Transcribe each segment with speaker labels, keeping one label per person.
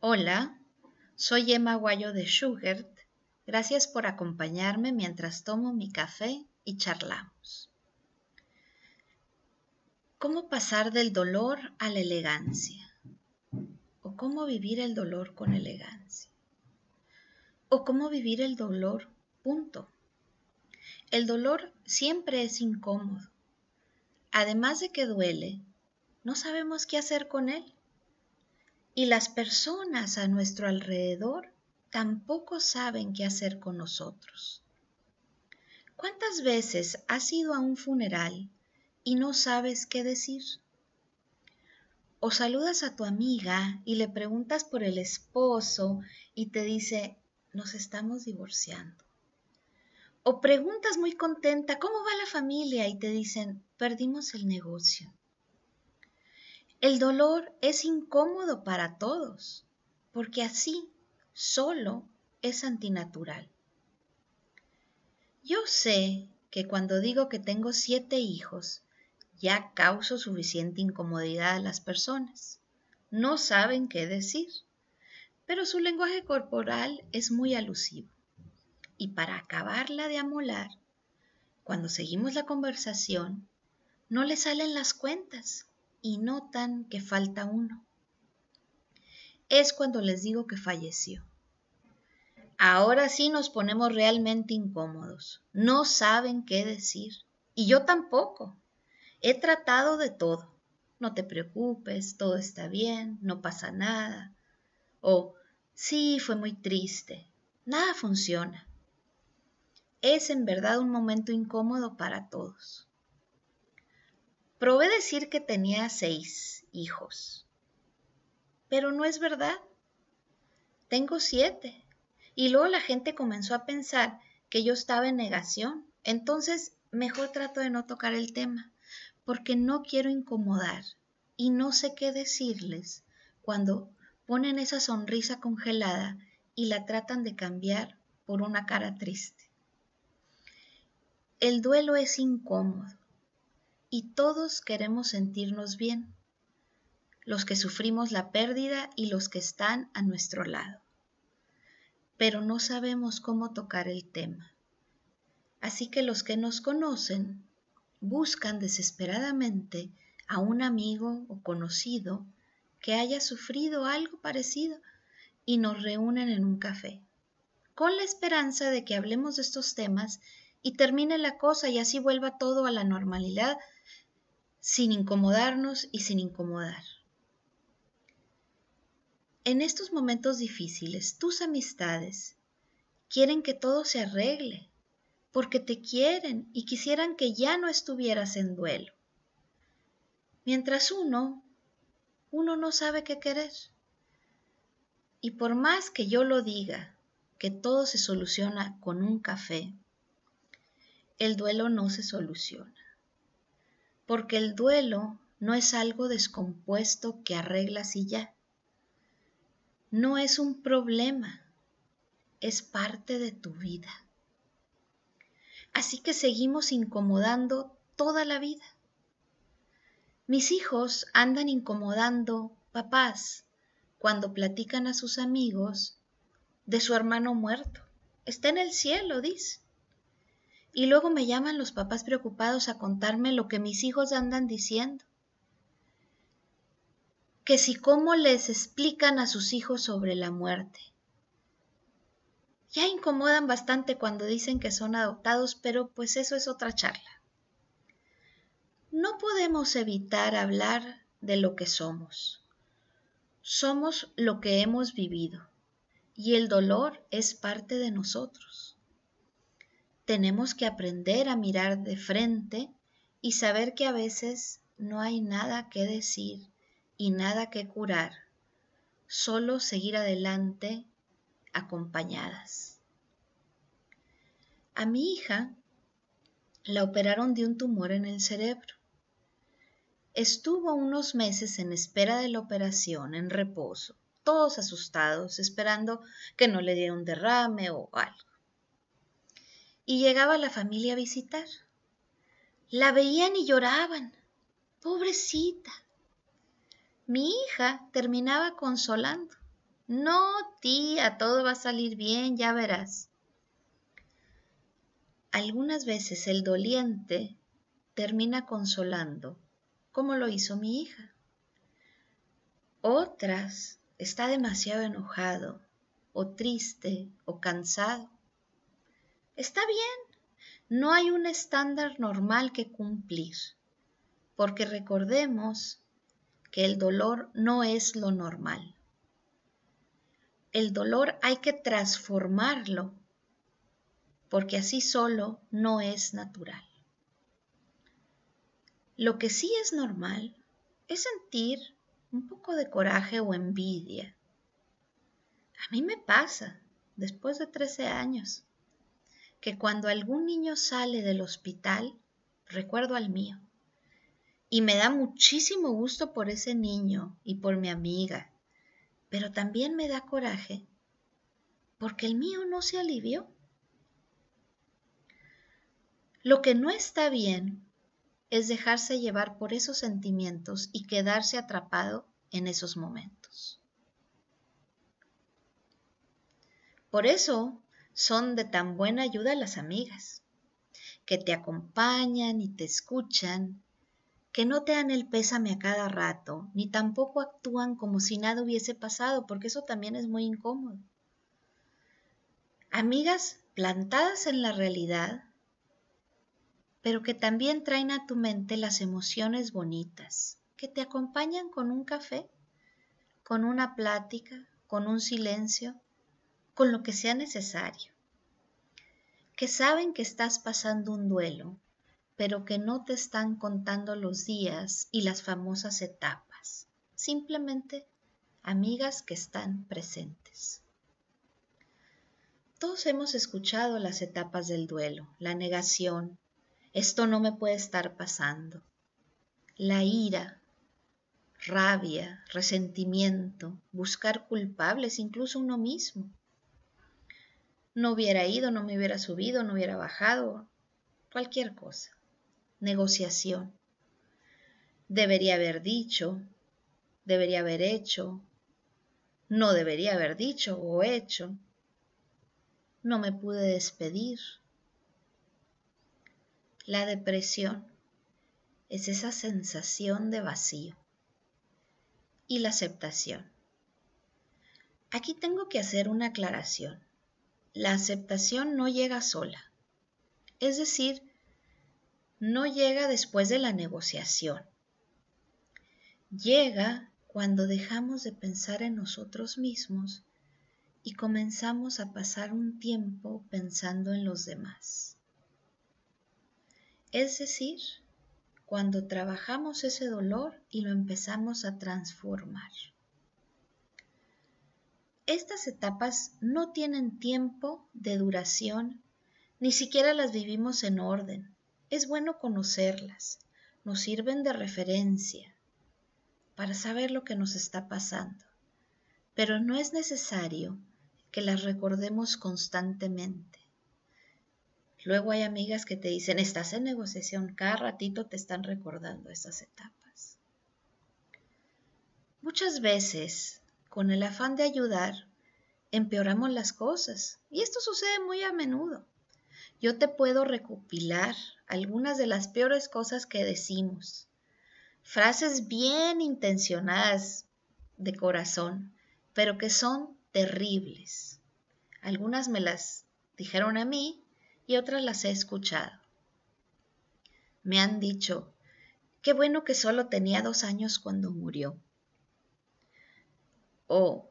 Speaker 1: Hola, soy Emma Guayo de Schugert. Gracias por acompañarme mientras tomo mi café y charlamos. ¿Cómo pasar del dolor a la elegancia? ¿O cómo vivir el dolor con elegancia? ¿O cómo vivir el dolor? Punto. El dolor siempre es incómodo. Además de que duele, no sabemos qué hacer con él. Y las personas a nuestro alrededor tampoco saben qué hacer con nosotros. ¿Cuántas veces has ido a un funeral y no sabes qué decir? O saludas a tu amiga y le preguntas por el esposo y te dice, nos estamos divorciando. O preguntas muy contenta, ¿cómo va la familia? Y te dicen, perdimos el negocio. El dolor es incómodo para todos, porque así solo es antinatural. Yo sé que cuando digo que tengo siete hijos, ya causo suficiente incomodidad a las personas. No saben qué decir, pero su lenguaje corporal es muy alusivo. Y para acabarla de amolar, cuando seguimos la conversación, no le salen las cuentas y notan que falta uno. Es cuando les digo que falleció. Ahora sí nos ponemos realmente incómodos. No saben qué decir. Y yo tampoco. He tratado de todo. No te preocupes, todo está bien, no pasa nada. O, sí, fue muy triste. Nada funciona. Es en verdad un momento incómodo para todos. Probé decir que tenía seis hijos, pero no es verdad. Tengo siete. Y luego la gente comenzó a pensar que yo estaba en negación. Entonces, mejor trato de no tocar el tema, porque no quiero incomodar y no sé qué decirles cuando ponen esa sonrisa congelada y la tratan de cambiar por una cara triste. El duelo es incómodo y todos queremos sentirnos bien, los que sufrimos la pérdida y los que están a nuestro lado. Pero no sabemos cómo tocar el tema. Así que los que nos conocen buscan desesperadamente a un amigo o conocido que haya sufrido algo parecido y nos reúnen en un café, con la esperanza de que hablemos de estos temas y termine la cosa y así vuelva todo a la normalidad sin incomodarnos y sin incomodar. En estos momentos difíciles, tus amistades quieren que todo se arregle, porque te quieren y quisieran que ya no estuvieras en duelo. Mientras uno, uno no sabe qué querer. Y por más que yo lo diga, que todo se soluciona con un café, el duelo no se soluciona porque el duelo no es algo descompuesto que arreglas y ya. No es un problema, es parte de tu vida. Así que seguimos incomodando toda la vida. Mis hijos andan incomodando papás cuando platican a sus amigos de su hermano muerto. Está en el cielo, dice. Y luego me llaman los papás preocupados a contarme lo que mis hijos andan diciendo. Que si cómo les explican a sus hijos sobre la muerte. Ya incomodan bastante cuando dicen que son adoptados, pero pues eso es otra charla. No podemos evitar hablar de lo que somos. Somos lo que hemos vivido y el dolor es parte de nosotros tenemos que aprender a mirar de frente y saber que a veces no hay nada que decir y nada que curar, solo seguir adelante acompañadas. A mi hija la operaron de un tumor en el cerebro. Estuvo unos meses en espera de la operación, en reposo, todos asustados, esperando que no le diera un derrame o algo y llegaba la familia a visitar. La veían y lloraban. Pobrecita. Mi hija terminaba consolando. No, tía, todo va a salir bien, ya verás. Algunas veces el doliente termina consolando, como lo hizo mi hija. Otras está demasiado enojado, o triste, o cansado. Está bien, no hay un estándar normal que cumplir, porque recordemos que el dolor no es lo normal. El dolor hay que transformarlo porque así solo no es natural. Lo que sí es normal es sentir un poco de coraje o envidia. A mí me pasa, después de 13 años, que cuando algún niño sale del hospital, recuerdo al mío. Y me da muchísimo gusto por ese niño y por mi amiga, pero también me da coraje porque el mío no se alivió. Lo que no está bien es dejarse llevar por esos sentimientos y quedarse atrapado en esos momentos. Por eso son de tan buena ayuda las amigas, que te acompañan y te escuchan, que no te dan el pésame a cada rato, ni tampoco actúan como si nada hubiese pasado, porque eso también es muy incómodo. Amigas plantadas en la realidad pero que también traen a tu mente las emociones bonitas, que te acompañan con un café, con una plática, con un silencio, con lo que sea necesario, que saben que estás pasando un duelo, pero que no te están contando los días y las famosas etapas, simplemente amigas que están presentes. Todos hemos escuchado las etapas del duelo, la negación, esto no me puede estar pasando. La ira, rabia, resentimiento, buscar culpables, incluso uno mismo. No hubiera ido, no me hubiera subido, no hubiera bajado, cualquier cosa. Negociación. Debería haber dicho, debería haber hecho, no debería haber dicho o hecho. No me pude despedir, la depresión es esa sensación de vacío y la aceptación. Aquí tengo que hacer una aclaración. La aceptación no llega sola, es decir, no llega después de la negociación. Llega cuando dejamos de pensar en nosotros mismos y comenzamos a pasar un tiempo pensando en los demás. Es decir, cuando trabajamos ese dolor y lo empezamos a transformar. Estas etapas no tienen tiempo de duración, ni siquiera las vivimos en orden. Es bueno conocerlas, nos sirven de referencia para saber lo que nos está pasando, pero no es necesario que las recordemos constantemente. Luego hay amigas que te dicen, estás en negociación, cada ratito te están recordando esas etapas. Muchas veces, con el afán de ayudar, empeoramos las cosas y esto sucede muy a menudo. Yo te puedo recopilar algunas de las peores cosas que decimos, frases bien intencionadas de corazón, pero que son terribles. Algunas me las dijeron a mí y otras las he escuchado. Me han dicho, qué bueno que solo tenía dos años cuando murió. O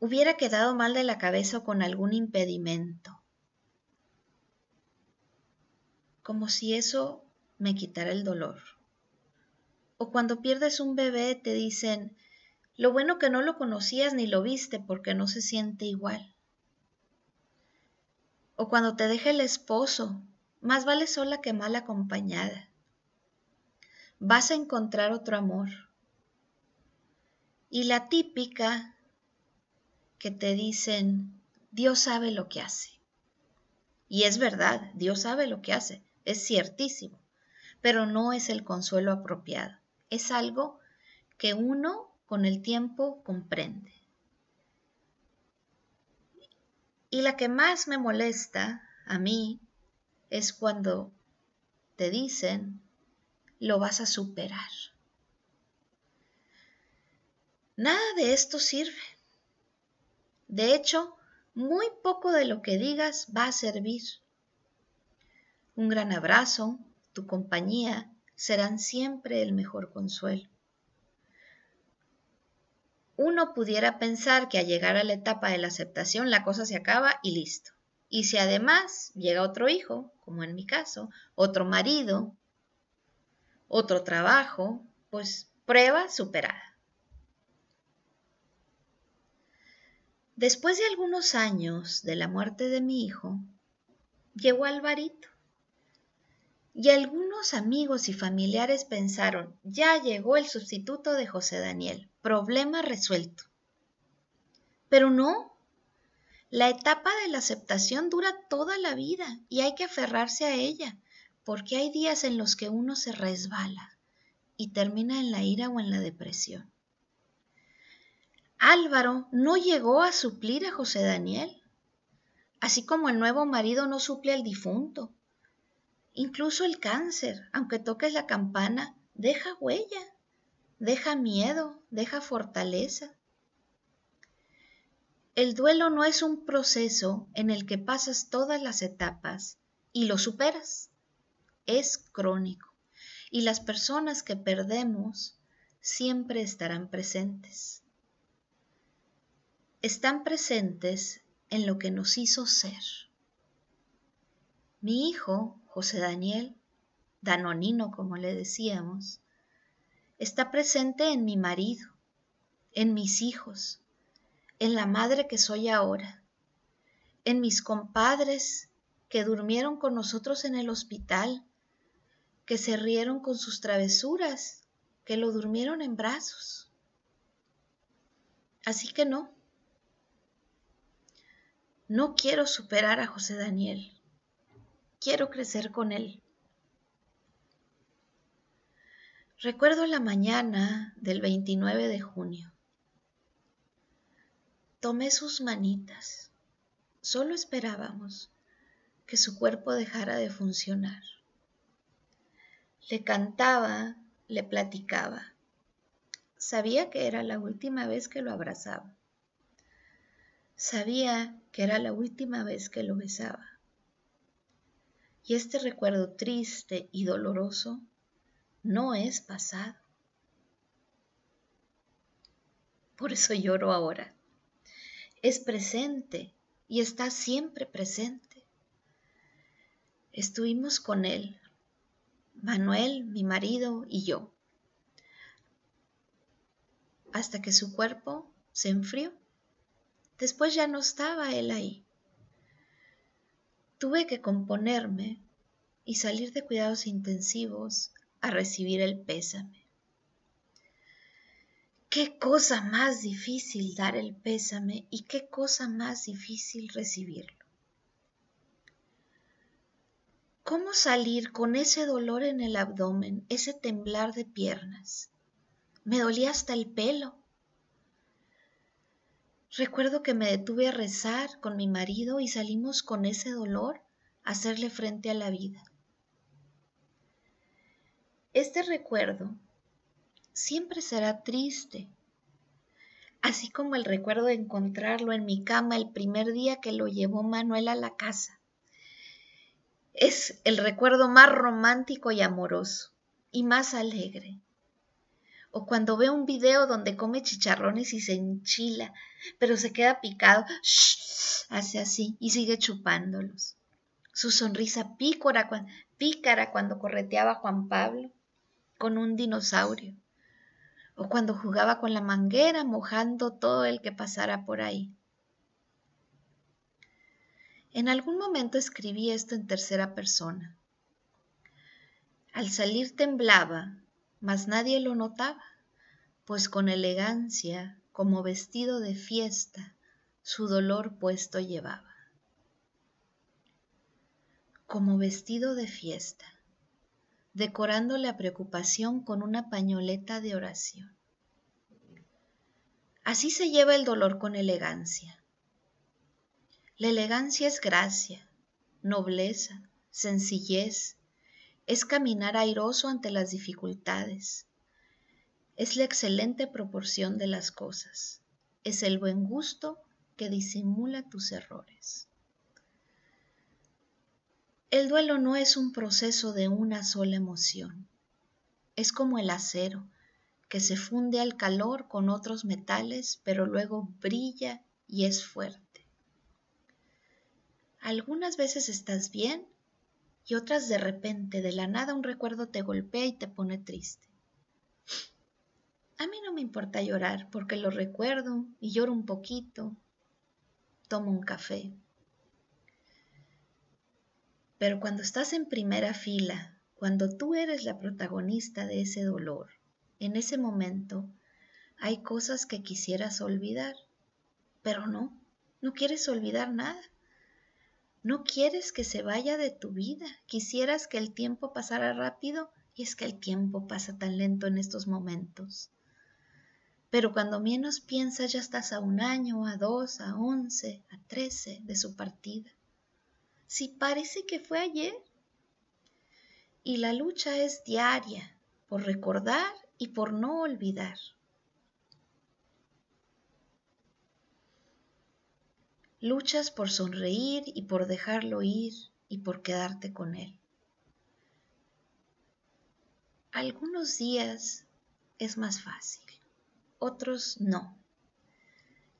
Speaker 1: hubiera quedado mal de la cabeza o con algún impedimento. Como si eso me quitara el dolor. O cuando pierdes un bebé te dicen, lo bueno que no lo conocías ni lo viste porque no se siente igual. O cuando te deja el esposo, más vale sola que mal acompañada. Vas a encontrar otro amor. Y la típica que te dicen, Dios sabe lo que hace. Y es verdad, Dios sabe lo que hace, es ciertísimo, pero no es el consuelo apropiado. Es algo que uno con el tiempo comprende. Y la que más me molesta a mí es cuando te dicen, lo vas a superar. Nada de esto sirve. De hecho, muy poco de lo que digas va a servir. Un gran abrazo, tu compañía, serán siempre el mejor consuelo. Uno pudiera pensar que al llegar a la etapa de la aceptación la cosa se acaba y listo. Y si además llega otro hijo, como en mi caso, otro marido, otro trabajo, pues prueba superada. Después de algunos años de la muerte de mi hijo, llegó Alvarito. Y algunos amigos y familiares pensaron, ya llegó el sustituto de José Daniel, problema resuelto. Pero no, la etapa de la aceptación dura toda la vida y hay que aferrarse a ella, porque hay días en los que uno se resbala y termina en la ira o en la depresión. Álvaro no llegó a suplir a José Daniel, así como el nuevo marido no suple al difunto. Incluso el cáncer, aunque toques la campana, deja huella, deja miedo, deja fortaleza. El duelo no es un proceso en el que pasas todas las etapas y lo superas. Es crónico y las personas que perdemos siempre estarán presentes. Están presentes en lo que nos hizo ser. Mi hijo, José Daniel, Danonino como le decíamos, está presente en mi marido, en mis hijos, en la madre que soy ahora, en mis compadres que durmieron con nosotros en el hospital, que se rieron con sus travesuras, que lo durmieron en brazos. Así que no, no quiero superar a José Daniel, quiero crecer con él. Recuerdo la mañana del 29 de junio. Tomé sus manitas. Solo esperábamos que su cuerpo dejara de funcionar. Le cantaba, le platicaba. Sabía que era la última vez que lo abrazaba. Sabía que era la última vez que lo besaba. Y este recuerdo triste y doloroso no es pasado. Por eso lloro ahora es presente y está siempre presente. Estuvimos con él, Manuel, mi marido y yo, hasta que su cuerpo se enfrió. Después ya no estaba él ahí. Tuve que componerme y salir de cuidados intensivos a recibir el pésame. Qué cosa más difícil dar el pésame y qué cosa más difícil recibirlo. ¿Cómo salir con ese dolor en el abdomen, ese temblar de piernas? Me dolía hasta el pelo. Recuerdo que me detuve a rezar con mi marido y salimos con ese dolor a hacerle frente a la vida. Este recuerdo siempre será triste, así como el recuerdo de encontrarlo en mi cama el primer día que lo llevó Manuel a la casa. Es el recuerdo más romántico y amoroso y más alegre. O cuando veo un video donde come chicharrones y se enchila, pero se queda picado, hace así y sigue chupándolos. Su sonrisa pícara, pícara cuando correteaba a Juan Pablo con un dinosaurio o cuando jugaba con la manguera mojando todo el que pasara por ahí. En algún momento escribí esto en tercera persona. Al salir temblaba, mas nadie lo notaba, pues con elegancia, como vestido de fiesta, su dolor puesto llevaba. Como vestido de fiesta decorando la preocupación con una pañoleta de oración. Así se lleva el dolor con elegancia. La elegancia es gracia, nobleza, sencillez, es caminar airoso ante las dificultades, es la excelente proporción de las cosas, es el buen gusto que disimula tus errores. El duelo no es un proceso de una sola emoción, es como el acero, que se funde al calor con otros metales, pero luego brilla y es fuerte. Algunas veces estás bien y otras de repente, de la nada, un recuerdo te golpea y te pone triste. A mí no me importa llorar porque lo recuerdo y lloro un poquito, tomo un café. Pero cuando estás en primera fila, cuando tú eres la protagonista de ese dolor, en ese momento hay cosas que quisieras olvidar, pero no, no quieres olvidar nada. No quieres que se vaya de tu vida. Quisieras que el tiempo pasara rápido y es que el tiempo pasa tan lento en estos momentos. Pero cuando menos piensas ya estás a un año, a dos, a once, a trece de su partida. Si parece que fue ayer. Y la lucha es diaria por recordar y por no olvidar. Luchas por sonreír y por dejarlo ir y por quedarte con él. Algunos días es más fácil, otros no.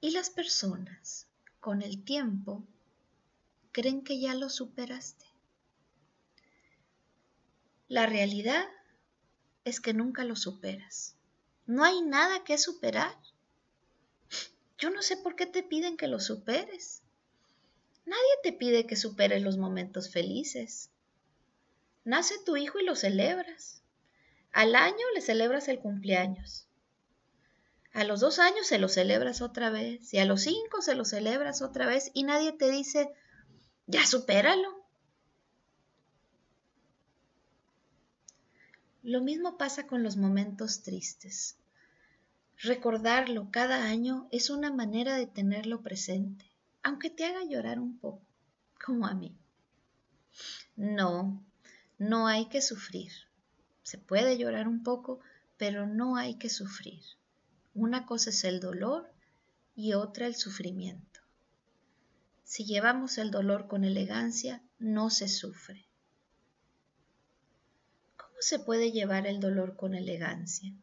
Speaker 1: Y las personas, con el tiempo, creen que ya lo superaste. La realidad es que nunca lo superas. No hay nada que superar. Yo no sé por qué te piden que lo superes. Nadie te pide que superes los momentos felices. Nace tu hijo y lo celebras. Al año le celebras el cumpleaños. A los dos años se lo celebras otra vez y a los cinco se lo celebras otra vez y nadie te dice, ya supéralo. Lo mismo pasa con los momentos tristes. Recordarlo cada año es una manera de tenerlo presente, aunque te haga llorar un poco, como a mí. No, no hay que sufrir. Se puede llorar un poco, pero no hay que sufrir. Una cosa es el dolor y otra el sufrimiento. Si llevamos el dolor con elegancia, no se sufre. ¿Cómo se puede llevar el dolor con elegancia?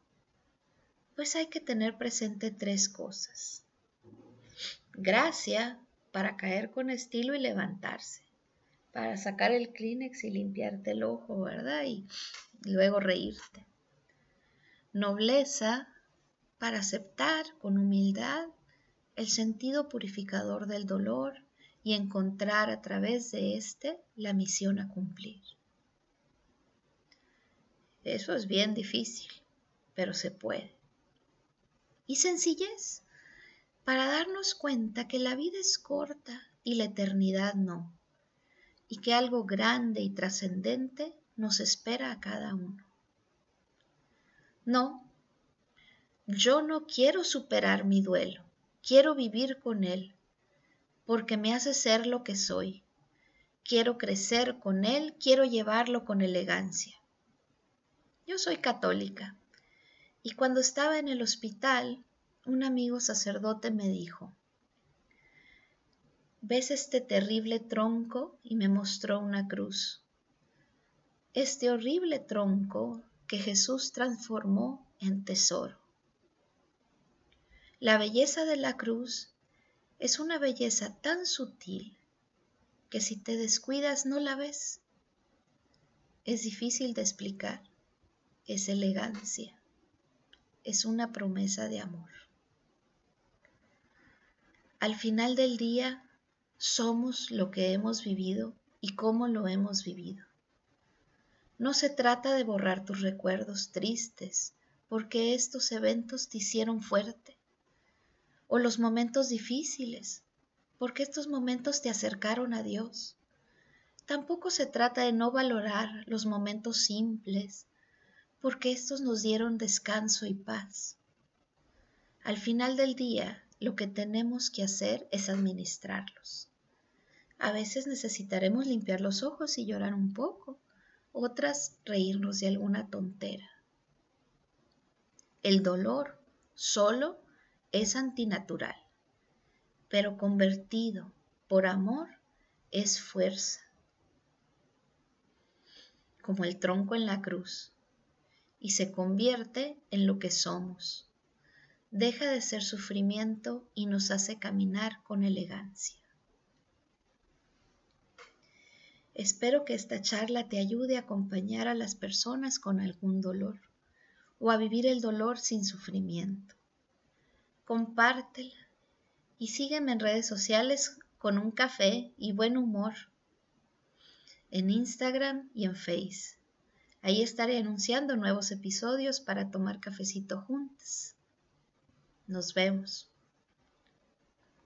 Speaker 1: Pues hay que tener presente tres cosas. Gracia para caer con estilo y levantarse, para sacar el Kleenex y limpiarte el ojo, ¿verdad? Y luego reírte. Nobleza para aceptar con humildad el sentido purificador del dolor y encontrar a través de éste la misión a cumplir. Eso es bien difícil, pero se puede y sencillez para darnos cuenta que la vida es corta y la eternidad no, y que algo grande y trascendente nos espera a cada uno. No, yo no quiero superar mi duelo, quiero vivir con él, porque me hace ser lo que soy. Quiero crecer con él, quiero llevarlo con elegancia. Yo soy católica y cuando estaba en el hospital, un amigo sacerdote me dijo, ¿ves este terrible tronco? Y me mostró una cruz. Este horrible tronco que Jesús transformó en tesoro. La belleza de la cruz es una belleza tan sutil que si te descuidas no la ves. Es difícil de explicar, es elegancia es una promesa de amor. Al final del día, somos lo que hemos vivido y cómo lo hemos vivido. No se trata de borrar tus recuerdos tristes, porque estos eventos te hicieron fuerte, o los momentos difíciles, porque estos momentos te acercaron a Dios. Tampoco se trata de no valorar los momentos simples, porque estos nos dieron descanso y paz. Al final del día, lo que tenemos que hacer es administrarlos. A veces necesitaremos limpiar los ojos y llorar un poco, otras reírnos de alguna tontera. El dolor solo es antinatural, pero convertido por amor es fuerza, como el tronco en la cruz, y se convierte en lo que somos. Deja de ser sufrimiento y nos hace caminar con elegancia. Espero que esta charla te ayude a acompañar a las personas con algún dolor o a vivir el dolor sin sufrimiento. Compártela y sígueme en redes sociales con un café y buen humor en Instagram y en Face. Ahí estaré anunciando nuevos episodios para tomar cafecito juntos. Nos vemos.